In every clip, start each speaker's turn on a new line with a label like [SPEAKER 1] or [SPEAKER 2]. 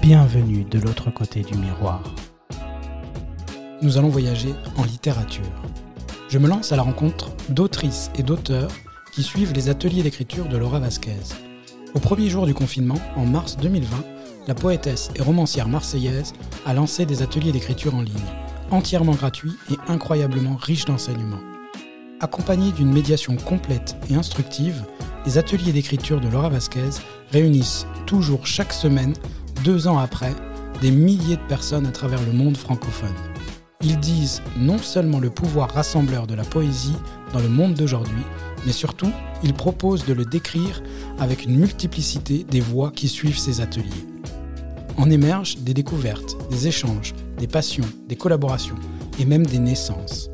[SPEAKER 1] Bienvenue de l'autre côté du miroir.
[SPEAKER 2] Nous allons voyager en littérature. Je me lance à la rencontre d'autrices et d'auteurs qui suivent les ateliers d'écriture de Laura Vasquez. Au premier jour du confinement, en mars 2020, la poétesse et romancière marseillaise a lancé des ateliers d'écriture en ligne entièrement gratuits et incroyablement riches d'enseignements. Accompagnés d'une médiation complète et instructive, les ateliers d'écriture de Laura Vasquez réunissent toujours chaque semaine, deux ans après, des milliers de personnes à travers le monde francophone. Ils disent non seulement le pouvoir rassembleur de la poésie dans le monde d'aujourd'hui, mais surtout, ils proposent de le décrire avec une multiplicité des voix qui suivent ces ateliers. En émergent des découvertes, des échanges, des passions, des collaborations et même des naissances.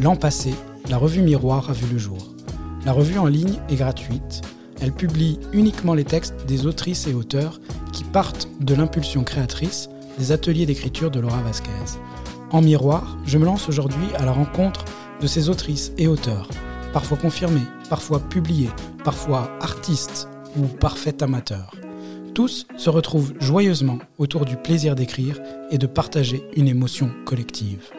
[SPEAKER 2] L'an passé, la revue Miroir a vu le jour. La revue en ligne est gratuite. Elle publie uniquement les textes des autrices et auteurs qui partent de l'impulsion créatrice des ateliers d'écriture de Laura Vasquez. En miroir, je me lance aujourd'hui à la rencontre de ces autrices et auteurs, parfois confirmés, parfois publiés, parfois artistes ou parfaits amateurs. Tous se retrouvent joyeusement autour du plaisir d'écrire et de partager une émotion collective.